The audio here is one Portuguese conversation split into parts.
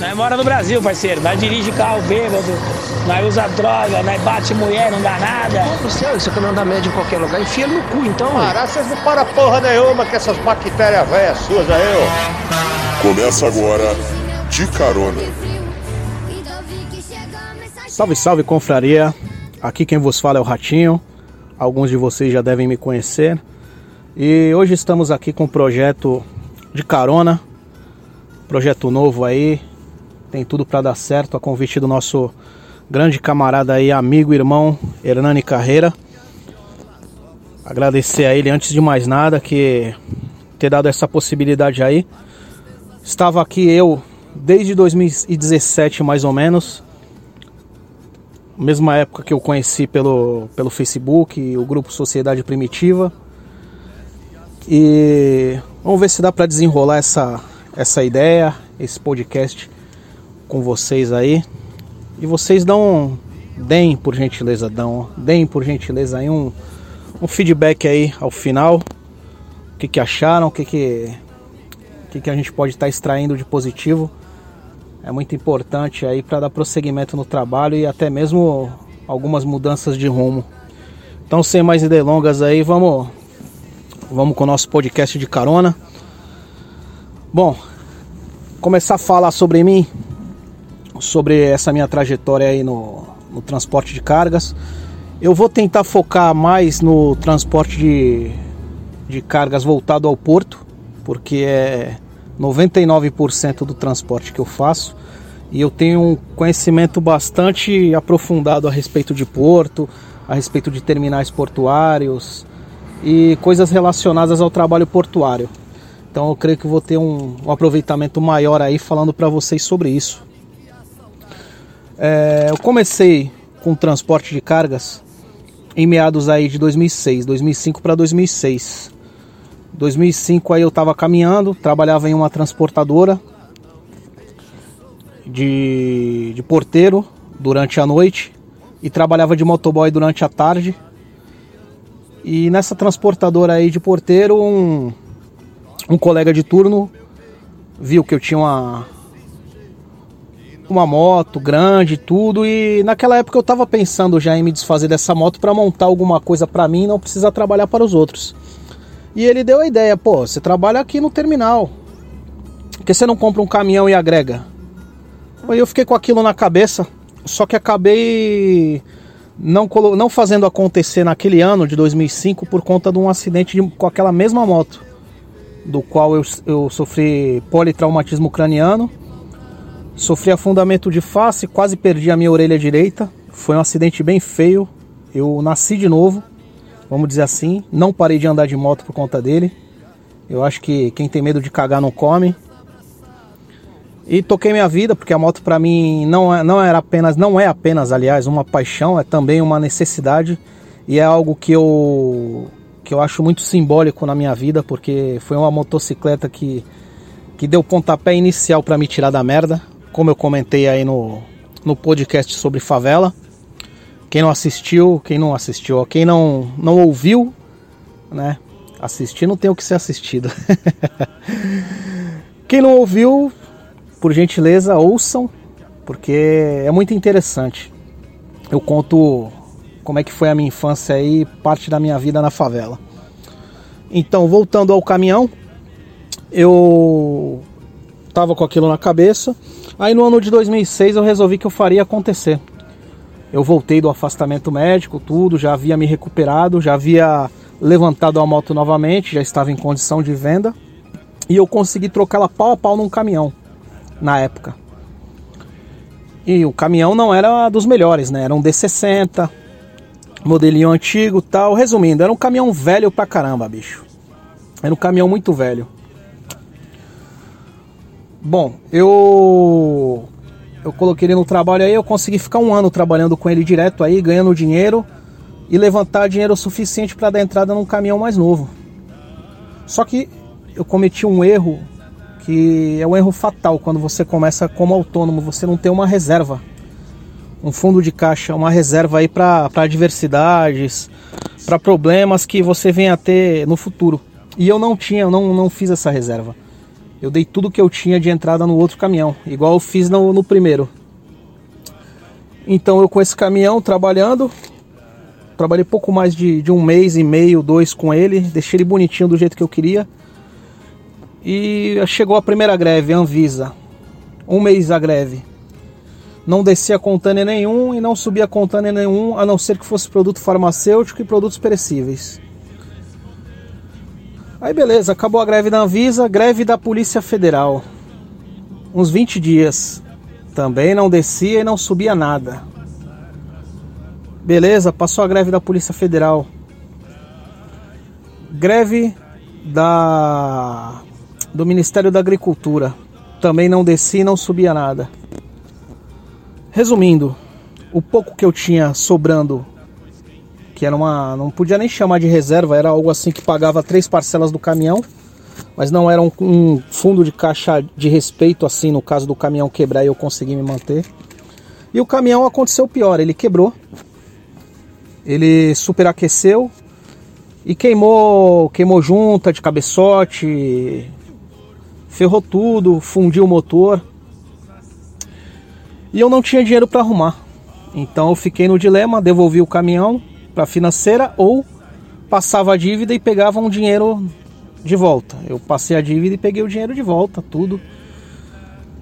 Nós mora no Brasil, parceiro. Nós dirige carro bêbado, nós usa droga, nós bate mulher, não dá nada. Ô, Luciano, você que não dá média em qualquer lugar, enfia no cu então. Parar, vocês não param porra nenhuma com essas bactérias velhas suas aí, ó. Começa agora De Carona. Salve, salve, confraria. Aqui quem vos fala é o Ratinho. Alguns de vocês já devem me conhecer. E hoje estamos aqui com um projeto de carona. Projeto novo aí. Tem tudo para dar certo. A convite do nosso grande camarada aí, amigo irmão Hernani Carreira. Agradecer a ele antes de mais nada que ter dado essa possibilidade aí. Estava aqui eu desde 2017 mais ou menos mesma época que eu conheci pelo, pelo Facebook, o grupo Sociedade Primitiva. E vamos ver se dá para desenrolar essa, essa ideia, esse podcast com vocês aí. E vocês dão, deem por gentileza, dão, deem por gentileza aí um, um feedback aí ao final. O que, que acharam, o que, que, o que, que a gente pode estar tá extraindo de positivo é muito importante aí para dar prosseguimento no trabalho e até mesmo algumas mudanças de rumo. Então, sem mais delongas aí, vamos vamos com o nosso podcast de carona. Bom, começar a falar sobre mim, sobre essa minha trajetória aí no, no transporte de cargas. Eu vou tentar focar mais no transporte de, de cargas voltado ao porto, porque é 99% do transporte que eu faço e eu tenho um conhecimento bastante aprofundado a respeito de porto, a respeito de terminais portuários e coisas relacionadas ao trabalho portuário. Então eu creio que vou ter um, um aproveitamento maior aí falando para vocês sobre isso. É, eu comecei com transporte de cargas em meados aí de 2006, 2005 para 2006. 2005 aí eu estava caminhando, trabalhava em uma transportadora de, de porteiro durante a noite e trabalhava de motoboy durante a tarde. E nessa transportadora aí de porteiro, um, um colega de turno viu que eu tinha uma, uma moto grande tudo e naquela época eu estava pensando já em me desfazer dessa moto para montar alguma coisa para mim e não precisar trabalhar para os outros. E ele deu a ideia, pô, você trabalha aqui no terminal. Por que você não compra um caminhão e agrega? Aí eu fiquei com aquilo na cabeça, só que acabei não, não fazendo acontecer naquele ano de 2005 por conta de um acidente de, com aquela mesma moto, do qual eu, eu sofri politraumatismo craniano, sofri afundamento de face, quase perdi a minha orelha direita. Foi um acidente bem feio. Eu nasci de novo vamos dizer assim. Não parei de andar de moto por conta dele. Eu acho que quem tem medo de cagar não come. E toquei minha vida, porque a moto para mim não, é, não era apenas, não é apenas, aliás, uma paixão, é também uma necessidade e é algo que eu que eu acho muito simbólico na minha vida, porque foi uma motocicleta que que deu pontapé inicial para me tirar da merda, como eu comentei aí no no podcast sobre favela. Quem não assistiu, quem não assistiu, quem não, não ouviu, né? Assistir não tem o que ser assistido. quem não ouviu, por gentileza, ouçam, porque é muito interessante. Eu conto como é que foi a minha infância e parte da minha vida na favela. Então, voltando ao caminhão, eu tava com aquilo na cabeça. Aí no ano de 2006 eu resolvi que eu faria acontecer. Eu voltei do afastamento médico, tudo, já havia me recuperado, já havia levantado a moto novamente, já estava em condição de venda. E eu consegui trocá-la pau a pau num caminhão na época. E o caminhão não era dos melhores, né? Era um D60, modelinho antigo tal. Resumindo, era um caminhão velho pra caramba, bicho. Era um caminhão muito velho. Bom, eu eu coloquei ele no trabalho aí, eu consegui ficar um ano trabalhando com ele direto aí, ganhando dinheiro e levantar dinheiro suficiente para dar entrada num caminhão mais novo. Só que eu cometi um erro que é um erro fatal quando você começa como autônomo, você não tem uma reserva, um fundo de caixa, uma reserva aí para adversidades, para problemas que você venha a ter no futuro. E eu não tinha, não, não fiz essa reserva. Eu dei tudo que eu tinha de entrada no outro caminhão, igual eu fiz no, no primeiro. Então eu com esse caminhão trabalhando, trabalhei pouco mais de, de um mês e meio, dois com ele, deixei ele bonitinho do jeito que eu queria. E chegou a primeira greve, Anvisa. Um mês a greve. Não descia contêiner nenhum e não subia contêiner nenhum, a não ser que fosse produto farmacêutico e produtos perecíveis. Aí beleza, acabou a greve da Anvisa, greve da Polícia Federal. Uns 20 dias. Também não descia e não subia nada. Beleza, passou a greve da Polícia Federal. Greve da do Ministério da Agricultura. Também não descia e não subia nada. Resumindo, o pouco que eu tinha sobrando era uma. não podia nem chamar de reserva, era algo assim que pagava três parcelas do caminhão, mas não era um, um fundo de caixa de respeito, assim, no caso do caminhão quebrar e eu conseguir me manter. E o caminhão aconteceu pior, ele quebrou, ele superaqueceu e queimou, queimou junta de cabeçote, ferrou tudo, fundiu o motor. E eu não tinha dinheiro para arrumar. Então eu fiquei no dilema, devolvi o caminhão para financeira ou passava a dívida e pegava um dinheiro de volta. Eu passei a dívida e peguei o dinheiro de volta, tudo.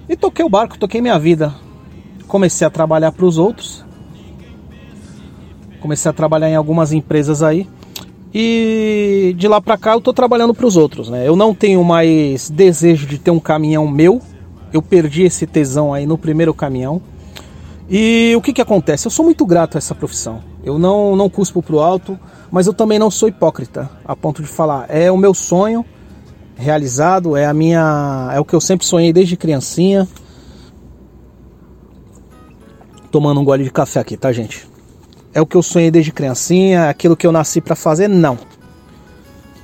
E toquei o barco, toquei minha vida. Comecei a trabalhar para os outros. Comecei a trabalhar em algumas empresas aí. E de lá para cá eu tô trabalhando para os outros, né? Eu não tenho mais desejo de ter um caminhão meu. Eu perdi esse tesão aí no primeiro caminhão. E o que que acontece? Eu sou muito grato a essa profissão. Eu não, não cuspo pro alto, mas eu também não sou hipócrita a ponto de falar. É o meu sonho realizado, é a minha, é o que eu sempre sonhei desde criancinha. Tomando um gole de café aqui, tá, gente? É o que eu sonhei desde criancinha, é aquilo que eu nasci para fazer? Não.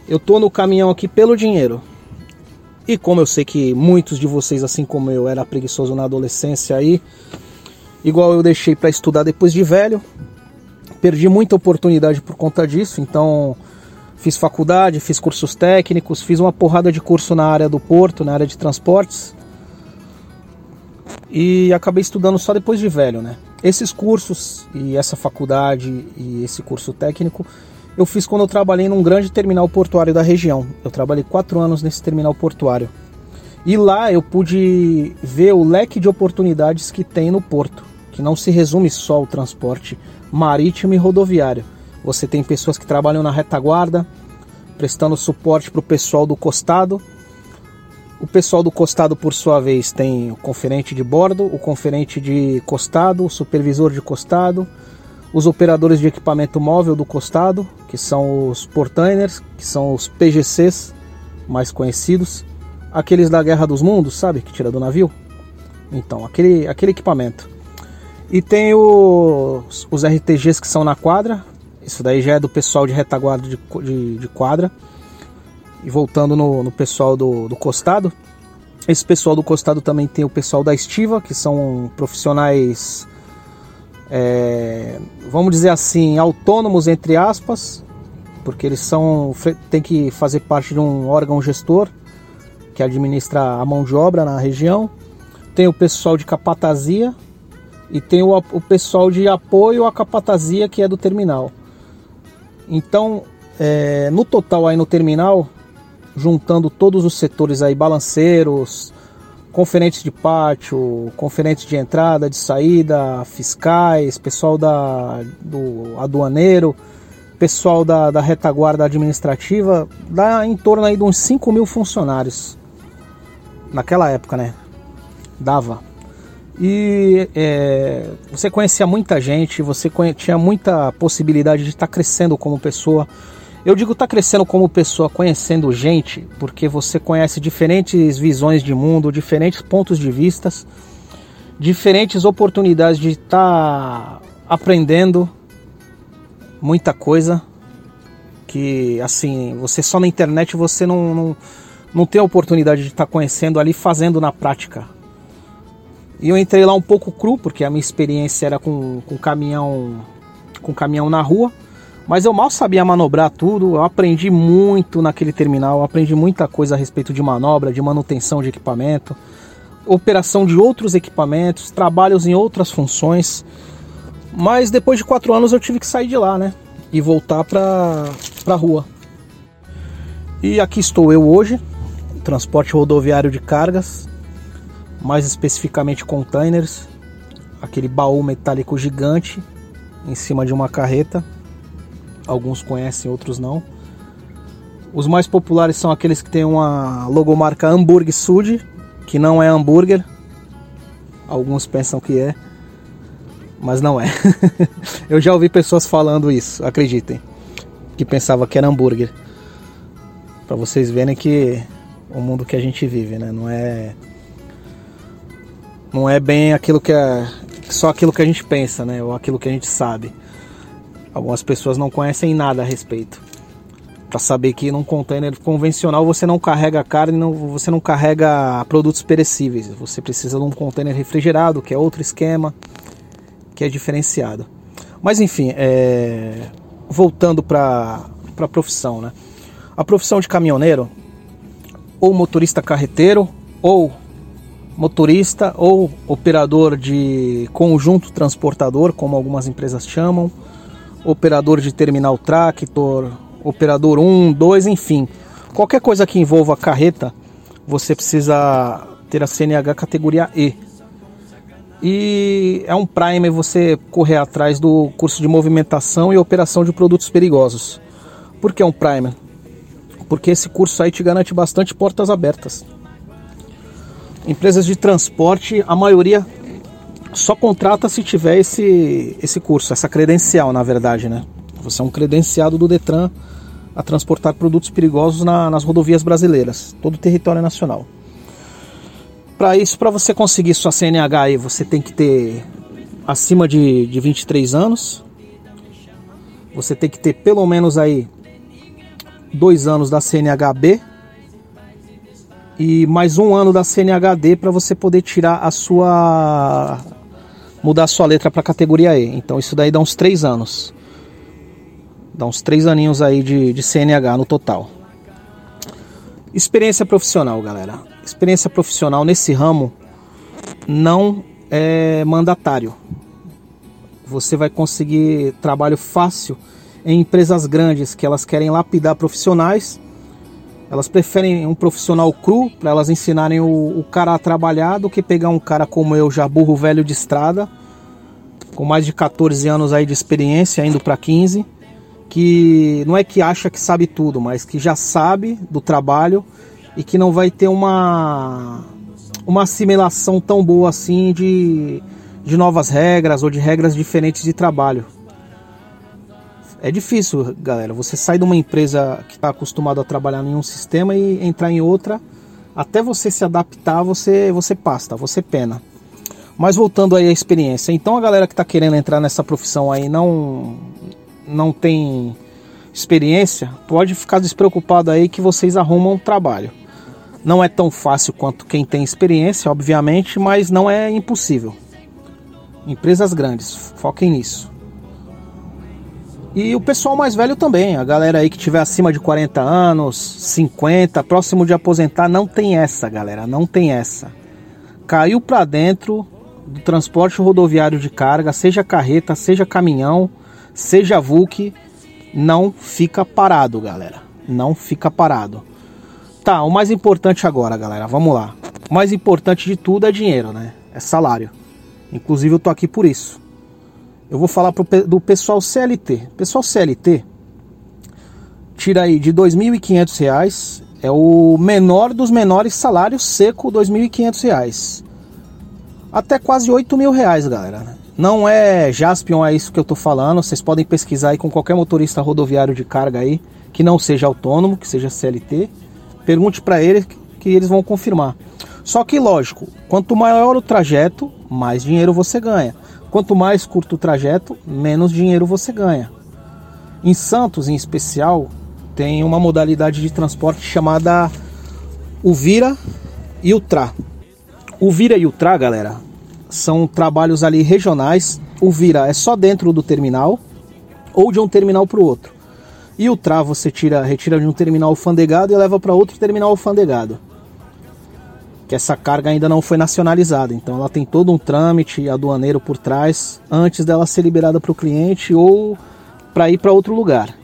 Eu tô no caminhão aqui pelo dinheiro. E como eu sei que muitos de vocês, assim como eu, era preguiçoso na adolescência aí, igual eu deixei para estudar depois de velho, perdi muita oportunidade por conta disso, então fiz faculdade, fiz cursos técnicos, fiz uma porrada de curso na área do porto, na área de transportes. E acabei estudando só depois de velho, né? Esses cursos e essa faculdade e esse curso técnico eu fiz quando eu trabalhei num grande terminal portuário da região. Eu trabalhei quatro anos nesse terminal portuário. E lá eu pude ver o leque de oportunidades que tem no porto, que não se resume só ao transporte marítimo e rodoviário. Você tem pessoas que trabalham na retaguarda, prestando suporte para o pessoal do costado. O pessoal do costado, por sua vez, tem o conferente de bordo, o conferente de costado, o supervisor de costado, os operadores de equipamento móvel do costado, que são os portainers, que são os PGCs mais conhecidos, aqueles da Guerra dos Mundos, sabe, que tira do navio. Então, aquele, aquele equipamento. E tem os, os RTGs que são na quadra. Isso daí já é do pessoal de retaguarda de, de, de quadra. E voltando no, no pessoal do, do costado. Esse pessoal do costado também tem o pessoal da estiva, que são profissionais, é, vamos dizer assim, autônomos entre aspas, porque eles são tem que fazer parte de um órgão gestor que administra a mão de obra na região. Tem o pessoal de capatazia, e tem o, o pessoal de apoio à capatazia que é do terminal. Então, é, no total aí no terminal, juntando todos os setores aí, balanceiros, conferentes de pátio, conferentes de entrada, de saída, fiscais, pessoal da, do aduaneiro, pessoal da, da retaguarda administrativa, dá em torno aí de uns 5 mil funcionários. Naquela época, né? Dava. E é, você conhecia muita gente, você tinha muita possibilidade de estar tá crescendo como pessoa. Eu digo estar tá crescendo como pessoa, conhecendo gente, porque você conhece diferentes visões de mundo, diferentes pontos de vistas, diferentes oportunidades de estar tá aprendendo muita coisa que assim você só na internet você não, não, não tem a oportunidade de estar conhecendo ali fazendo na prática e eu entrei lá um pouco cru, porque a minha experiência era com, com caminhão com caminhão na rua, Mas eu mal sabia manobrar tudo, eu aprendi muito naquele terminal, aprendi muita coisa a respeito de manobra, de manutenção de equipamento, operação de outros equipamentos, trabalhos em outras funções. Mas depois de quatro anos eu tive que sair de lá, né? E voltar para a rua. E aqui estou eu hoje, transporte rodoviário de cargas, mais especificamente containers, aquele baú metálico gigante em cima de uma carreta alguns conhecem, outros não. Os mais populares são aqueles que têm uma logomarca Hamburg Sud, que não é hambúrguer. Alguns pensam que é, mas não é. Eu já ouvi pessoas falando isso, acreditem, que pensava que era hambúrguer. Para vocês verem que o mundo que a gente vive, né, não é não é bem aquilo que é só aquilo que a gente pensa, né, ou aquilo que a gente sabe. Algumas pessoas não conhecem nada a respeito. Para saber que num container convencional você não carrega carne, não, você não carrega produtos perecíveis. Você precisa de um container refrigerado, que é outro esquema, que é diferenciado. Mas enfim, é... voltando para a profissão, né? A profissão de caminhoneiro, ou motorista carreteiro, ou motorista, ou operador de conjunto transportador, como algumas empresas chamam, operador de terminal tractor, operador 1, 2, enfim. Qualquer coisa que envolva carreta, você precisa ter a CNH categoria E. E é um prime você correr atrás do curso de movimentação e operação de produtos perigosos. Por que é um prime? Porque esse curso aí te garante bastante portas abertas. Empresas de transporte, a maioria só contrata se tiver esse, esse curso, essa credencial, na verdade, né? Você é um credenciado do Detran a transportar produtos perigosos na, nas rodovias brasileiras, todo o território nacional. Para isso, para você conseguir sua CNH aí, você tem que ter acima de, de 23 anos. Você tem que ter pelo menos aí dois anos da CNHB e mais um ano da CNHD para você poder tirar a sua mudar a sua letra para categoria E. Então isso daí dá uns três anos. Dá uns três aninhos aí de, de CNH no total. Experiência profissional, galera. Experiência profissional nesse ramo não é mandatário. Você vai conseguir trabalho fácil em empresas grandes que elas querem lapidar profissionais. Elas preferem um profissional cru para elas ensinarem o, o, cara a trabalhar do que pegar um cara como eu, já burro velho de estrada, com mais de 14 anos aí de experiência, indo para 15, que não é que acha que sabe tudo, mas que já sabe do trabalho e que não vai ter uma uma assimilação tão boa assim de, de novas regras ou de regras diferentes de trabalho. É difícil, galera. Você sai de uma empresa que está acostumado a trabalhar em um sistema e entrar em outra, até você se adaptar, você você pasta, você pena. Mas voltando aí à experiência, então a galera que está querendo entrar nessa profissão aí não não tem experiência, pode ficar despreocupado aí que vocês arrumam um trabalho. Não é tão fácil quanto quem tem experiência, obviamente, mas não é impossível. Empresas grandes, foquem nisso. E o pessoal mais velho também, a galera aí que tiver acima de 40 anos, 50, próximo de aposentar, não tem essa, galera, não tem essa. Caiu para dentro, do transporte rodoviário de carga, seja carreta, seja caminhão, seja VUC, não fica parado, galera. Não fica parado. Tá, o mais importante agora, galera, vamos lá. O mais importante de tudo é dinheiro, né? É salário. Inclusive eu tô aqui por isso. Eu vou falar pro, do pessoal CLT. Pessoal CLT tira aí de R$ 2.500, é o menor dos menores salários seco, R$ 2.500 até quase 8 mil reais, galera. Não é Jaspion, é isso que eu tô falando. Vocês podem pesquisar aí com qualquer motorista rodoviário de carga aí, que não seja autônomo, que seja CLT. Pergunte para eles que eles vão confirmar. Só que, lógico, quanto maior o trajeto, mais dinheiro você ganha. Quanto mais curto o trajeto, menos dinheiro você ganha. Em Santos, em especial, tem uma modalidade de transporte chamada o Vira e o Tra. O Vira e o Tra, galera, são trabalhos ali regionais. O Vira é só dentro do terminal. ou de um terminal para o outro. E o TRA você tira, retira de um terminal alfandegado e leva para outro terminal alfandegado. Que essa carga ainda não foi nacionalizada, então ela tem todo um trâmite aduaneiro por trás antes dela ser liberada para o cliente ou para ir para outro lugar.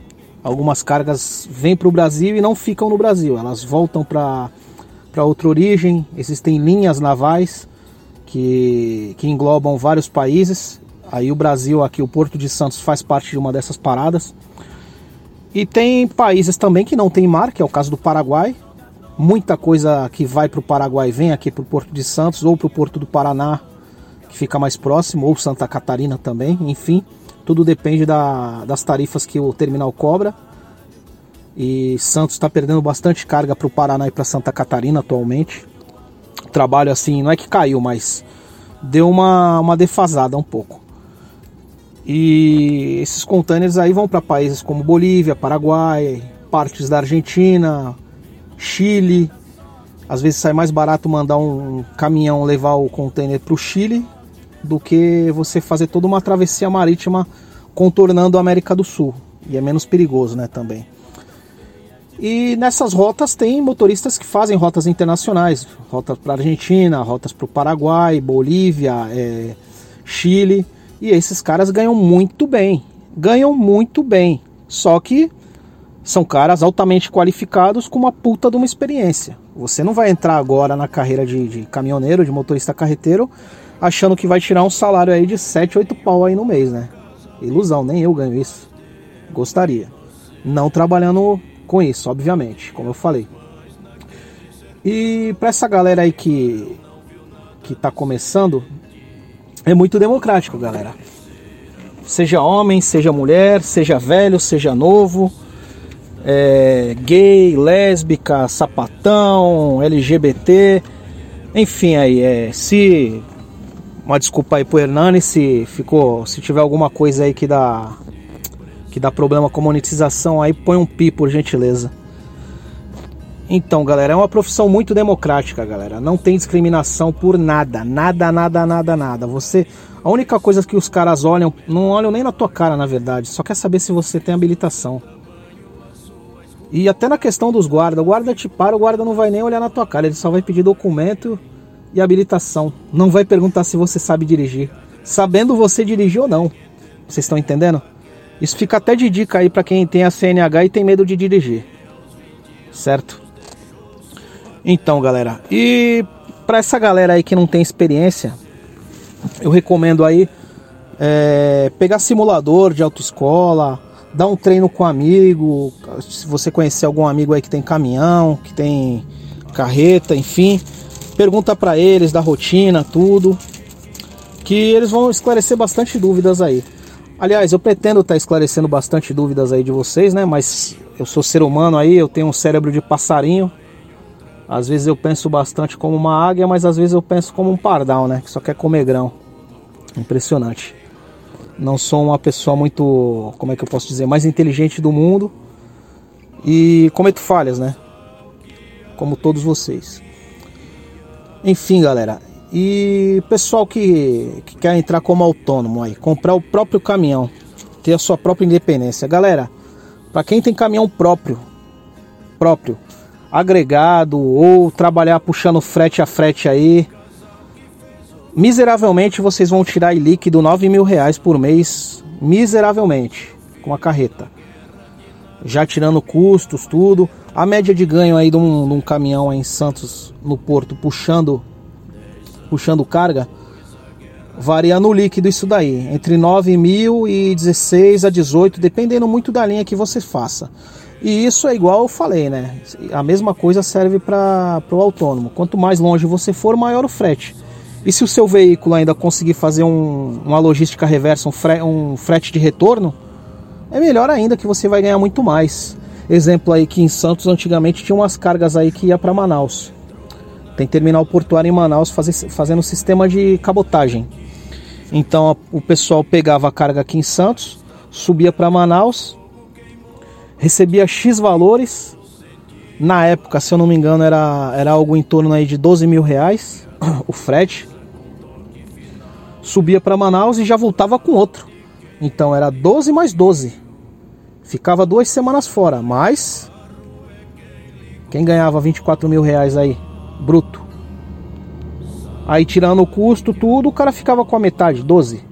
Algumas cargas vêm para o Brasil e não ficam no Brasil, elas voltam para outra origem. Existem linhas navais que, que englobam vários países. Aí o Brasil, aqui o Porto de Santos, faz parte de uma dessas paradas. E tem países também que não tem mar, que é o caso do Paraguai. Muita coisa que vai para o Paraguai vem aqui para o Porto de Santos ou para o Porto do Paraná, que fica mais próximo, ou Santa Catarina também, enfim. Tudo depende da, das tarifas que o terminal cobra. E Santos está perdendo bastante carga para o Paraná e para Santa Catarina atualmente. O trabalho assim, não é que caiu, mas deu uma, uma defasada um pouco. E esses contêineres aí vão para países como Bolívia, Paraguai, partes da Argentina, Chile. Às vezes sai mais barato mandar um caminhão levar o contêiner para o Chile do que você fazer toda uma travessia marítima contornando a América do Sul. E é menos perigoso, né, também. E nessas rotas tem motoristas que fazem rotas internacionais, rotas para Argentina, rotas para o Paraguai, Bolívia, é, Chile. E esses caras ganham muito bem, ganham muito bem. Só que são caras altamente qualificados com uma puta de uma experiência. Você não vai entrar agora na carreira de, de caminhoneiro, de motorista carreteiro, achando que vai tirar um salário aí de 7, 8 pau aí no mês, né? Ilusão, nem eu ganho isso. Gostaria. Não trabalhando com isso, obviamente, como eu falei. E para essa galera aí que que tá começando, é muito democrático, galera. Seja homem, seja mulher, seja velho, seja novo, é, gay, lésbica, sapatão, LGBT, enfim aí, é, se uma desculpa aí pro Hernani se ficou, se tiver alguma coisa aí que dá que dá problema com monetização aí, põe um pi por gentileza. Então, galera, é uma profissão muito democrática, galera. Não tem discriminação por nada, nada, nada, nada, nada. Você, a única coisa que os caras olham, não olham nem na tua cara, na verdade, só quer saber se você tem habilitação. E até na questão dos guardas, o guarda te para, o guarda não vai nem olhar na tua cara, ele só vai pedir documento e habilitação. Não vai perguntar se você sabe dirigir. Sabendo você dirigir ou não. Vocês estão entendendo? Isso fica até de dica aí para quem tem a CNH e tem medo de dirigir. Certo? Então, galera, e para essa galera aí que não tem experiência, eu recomendo aí é, pegar simulador de autoescola, dar um treino com um amigo, se você conhecer algum amigo aí que tem caminhão, que tem carreta, enfim, pergunta para eles da rotina, tudo, que eles vão esclarecer bastante dúvidas aí. Aliás, eu pretendo estar tá esclarecendo bastante dúvidas aí de vocês, né? Mas eu sou ser humano aí, eu tenho um cérebro de passarinho. Às vezes eu penso bastante como uma águia, mas às vezes eu penso como um pardal, né? Que só quer comer grão. Impressionante. Não sou uma pessoa muito, como é que eu posso dizer, mais inteligente do mundo. E cometo falhas, né? Como todos vocês. Enfim, galera. E pessoal que, que quer entrar como autônomo aí, comprar o próprio caminhão, ter a sua própria independência. Galera, para quem tem caminhão próprio, próprio, agregado ou trabalhar puxando frete a frete aí, miseravelmente vocês vão tirar em líquido 9 mil reais por mês, miseravelmente, com a carreta. Já tirando custos, tudo. A média de ganho aí de um, de um caminhão em Santos, no Porto, puxando, puxando carga, varia no líquido isso daí, entre 9 mil e 16 a 18, dependendo muito da linha que você faça. E isso é igual eu falei, né? A mesma coisa serve para o autônomo. Quanto mais longe você for, maior o frete. E se o seu veículo ainda conseguir fazer um, uma logística reversa, um, fre, um frete de retorno, é melhor ainda que você vai ganhar muito mais. Exemplo aí que em Santos antigamente tinha umas cargas aí que ia para Manaus. Tem terminal portuário em Manaus faz, fazendo sistema de cabotagem. Então o pessoal pegava a carga aqui em Santos, subia para Manaus, recebia X valores. Na época, se eu não me engano, era, era algo em torno aí de 12 mil reais o frete. Subia para Manaus e já voltava com outro. Então era 12 mais 12. Ficava duas semanas fora, mas. Quem ganhava 24 mil reais aí? Bruto. Aí tirando o custo, tudo, o cara ficava com a metade, 12.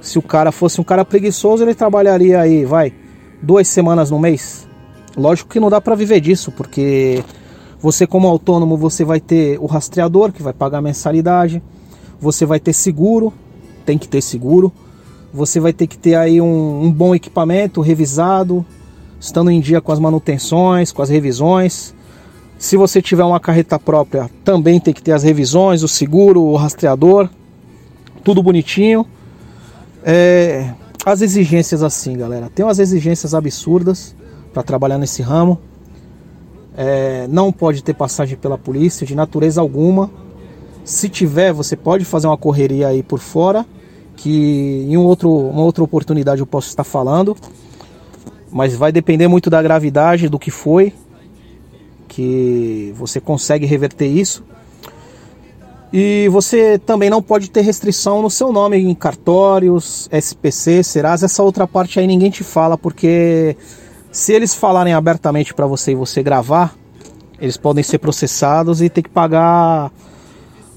Se o cara fosse um cara preguiçoso, ele trabalharia aí, vai, duas semanas no mês. Lógico que não dá para viver disso, porque você como autônomo, você vai ter o rastreador que vai pagar mensalidade, você vai ter seguro, tem que ter seguro, você vai ter que ter aí um, um bom equipamento revisado, estando em dia com as manutenções, com as revisões. Se você tiver uma carreta própria, também tem que ter as revisões, o seguro, o rastreador, tudo bonitinho. É, as exigências assim, galera, tem umas exigências absurdas para trabalhar nesse ramo. É, não pode ter passagem pela polícia de natureza alguma. Se tiver, você pode fazer uma correria aí por fora, que em um outro, uma outra oportunidade eu posso estar falando. Mas vai depender muito da gravidade do que foi, que você consegue reverter isso. E você também não pode ter restrição no seu nome em cartórios, SPC, Serasa, essa outra parte aí ninguém te fala, porque se eles falarem abertamente para você e você gravar, eles podem ser processados e ter que pagar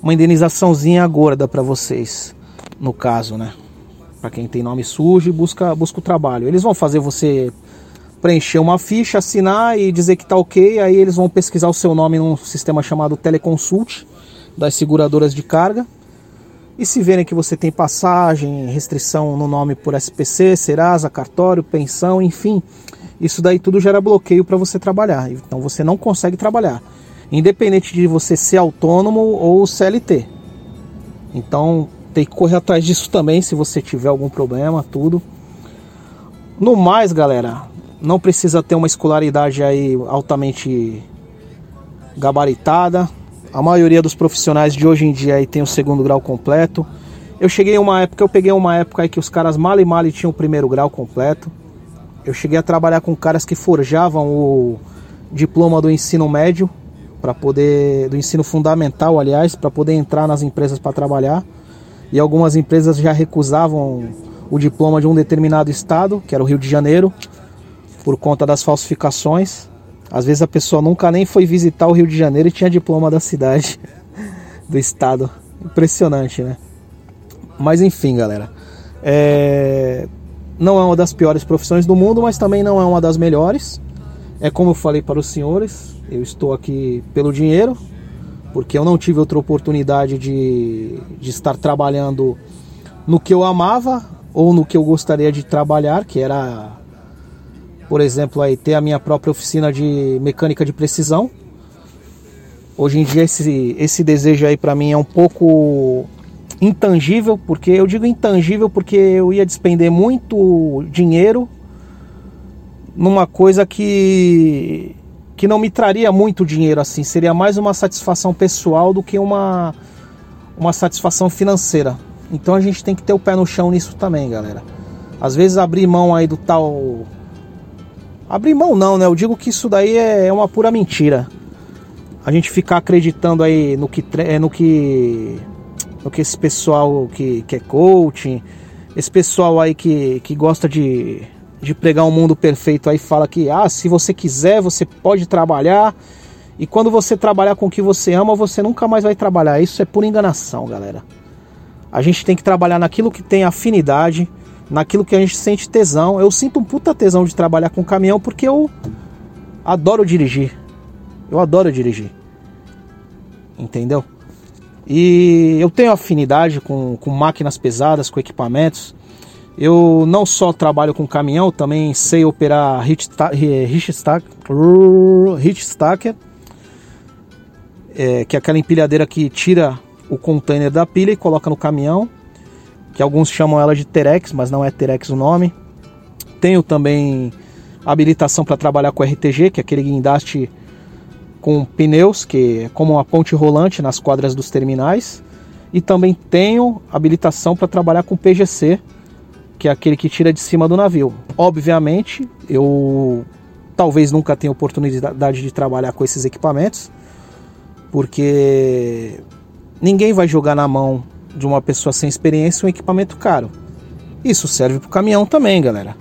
uma indenizaçãozinha gorda para vocês, no caso, né? Para quem tem nome sujo busca, busca o trabalho. Eles vão fazer você preencher uma ficha, assinar e dizer que tá ok, aí eles vão pesquisar o seu nome num sistema chamado Teleconsult das seguradoras de carga. E se verem que você tem passagem, restrição no nome por SPC, Serasa, cartório, pensão, enfim, isso daí tudo gera bloqueio para você trabalhar. Então você não consegue trabalhar, independente de você ser autônomo ou CLT. Então tem que correr atrás disso também se você tiver algum problema, tudo. No mais, galera, não precisa ter uma escolaridade aí altamente gabaritada. A maioria dos profissionais de hoje em dia aí tem o segundo grau completo. Eu cheguei uma época, eu peguei uma época aí que os caras mal e mal tinham o primeiro grau completo. Eu cheguei a trabalhar com caras que forjavam o diploma do ensino médio para poder do ensino fundamental, aliás, para poder entrar nas empresas para trabalhar. E algumas empresas já recusavam o diploma de um determinado estado, que era o Rio de Janeiro, por conta das falsificações. Às vezes a pessoa nunca nem foi visitar o Rio de Janeiro e tinha diploma da cidade, do estado. Impressionante, né? Mas enfim, galera. É não é uma das piores profissões do mundo, mas também não é uma das melhores. É como eu falei para os senhores, eu estou aqui pelo dinheiro, porque eu não tive outra oportunidade de, de estar trabalhando no que eu amava ou no que eu gostaria de trabalhar, que era, por exemplo, aí ter a minha própria oficina de mecânica de precisão. Hoje em dia esse, esse desejo aí para mim é um pouco intangível, porque eu digo intangível porque eu ia despender muito dinheiro numa coisa que que não me traria muito dinheiro assim, seria mais uma satisfação pessoal do que uma uma satisfação financeira. Então a gente tem que ter o pé no chão nisso também, galera. Às vezes abrir mão aí do tal abrir mão não, né? Eu digo que isso daí é uma pura mentira. A gente ficar acreditando aí no que é no que que esse pessoal que, que é coaching, esse pessoal aí que, que gosta de, de pregar um mundo perfeito aí fala que ah, se você quiser, você pode trabalhar. E quando você trabalhar com o que você ama, você nunca mais vai trabalhar. Isso é pura enganação, galera. A gente tem que trabalhar naquilo que tem afinidade, naquilo que a gente sente tesão. Eu sinto um puta tesão de trabalhar com caminhão porque eu adoro dirigir. Eu adoro dirigir. Entendeu? E eu tenho afinidade com, com máquinas pesadas, com equipamentos. Eu não só trabalho com caminhão, também sei operar Hitchstacker, é, que é aquela empilhadeira que tira o container da pilha e coloca no caminhão, que alguns chamam ela de Terex, mas não é Terex o nome. Tenho também habilitação para trabalhar com RTG, que é aquele guindaste com pneus, que é como uma ponte rolante nas quadras dos terminais. E também tenho habilitação para trabalhar com PGC, que é aquele que tira de cima do navio. Obviamente, eu talvez nunca tenha oportunidade de trabalhar com esses equipamentos, porque ninguém vai jogar na mão de uma pessoa sem experiência um equipamento caro. Isso serve para o caminhão também, galera.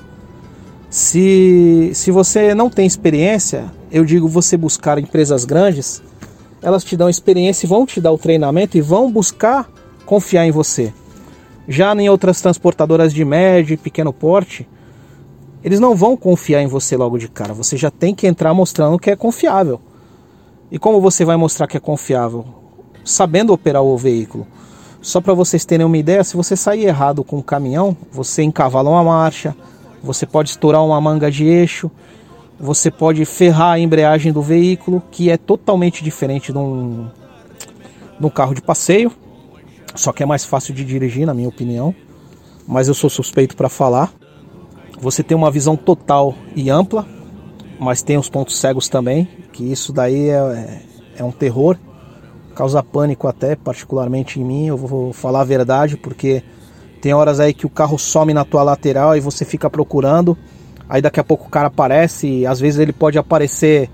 Se, se você não tem experiência, eu digo você buscar empresas grandes, elas te dão experiência e vão te dar o treinamento e vão buscar confiar em você. Já em outras transportadoras de médio e pequeno porte, eles não vão confiar em você logo de cara. Você já tem que entrar mostrando que é confiável. E como você vai mostrar que é confiável? Sabendo operar o veículo. Só para vocês terem uma ideia, se você sair errado com o caminhão, você encavala uma marcha, você pode estourar uma manga de eixo, você pode ferrar a embreagem do veículo, que é totalmente diferente de um, de um carro de passeio, só que é mais fácil de dirigir, na minha opinião, mas eu sou suspeito para falar. Você tem uma visão total e ampla, mas tem os pontos cegos também, que isso daí é, é um terror, causa pânico até, particularmente em mim, eu vou falar a verdade, porque tem horas aí que o carro some na tua lateral e você fica procurando, aí daqui a pouco o cara aparece, e às vezes ele pode aparecer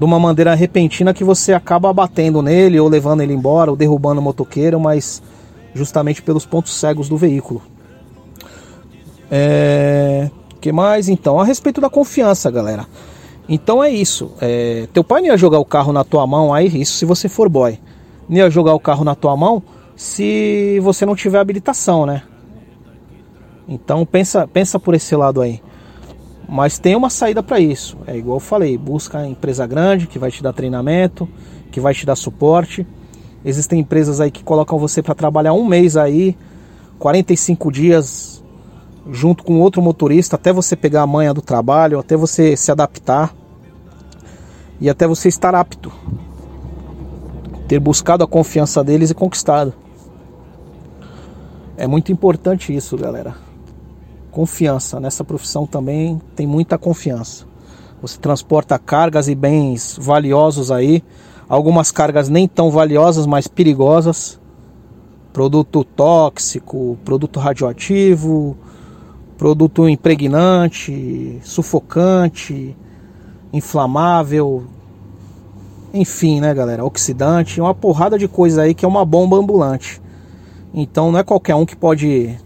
de uma maneira repentina que você acaba batendo nele, ou levando ele embora, ou derrubando o motoqueiro, mas justamente pelos pontos cegos do veículo. É... que mais então? A respeito da confiança, galera. Então é isso. É... Teu pai não ia jogar o carro na tua mão, aí isso se você for boy. Não ia jogar o carro na tua mão se você não tiver habilitação, né? Então pensa, pensa por esse lado aí. Mas tem uma saída para isso. É igual eu falei, busca empresa grande que vai te dar treinamento, que vai te dar suporte. Existem empresas aí que colocam você para trabalhar um mês aí, 45 dias junto com outro motorista até você pegar a manha do trabalho, até você se adaptar e até você estar apto. Ter buscado a confiança deles e conquistado. É muito importante isso, galera. Confiança. Nessa profissão também tem muita confiança. Você transporta cargas e bens valiosos aí. Algumas cargas nem tão valiosas, mas perigosas. Produto tóxico, produto radioativo, produto impregnante, sufocante, inflamável, enfim, né, galera, oxidante, uma porrada de coisa aí que é uma bomba ambulante. Então não é qualquer um que pode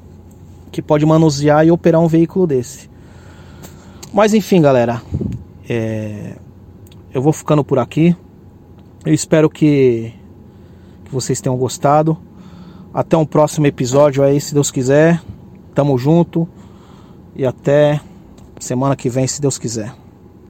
que pode manusear e operar um veículo desse. Mas enfim, galera, é... eu vou ficando por aqui. Eu espero que, que vocês tenham gostado. Até um próximo episódio aí, se Deus quiser. Tamo junto. E até semana que vem, se Deus quiser.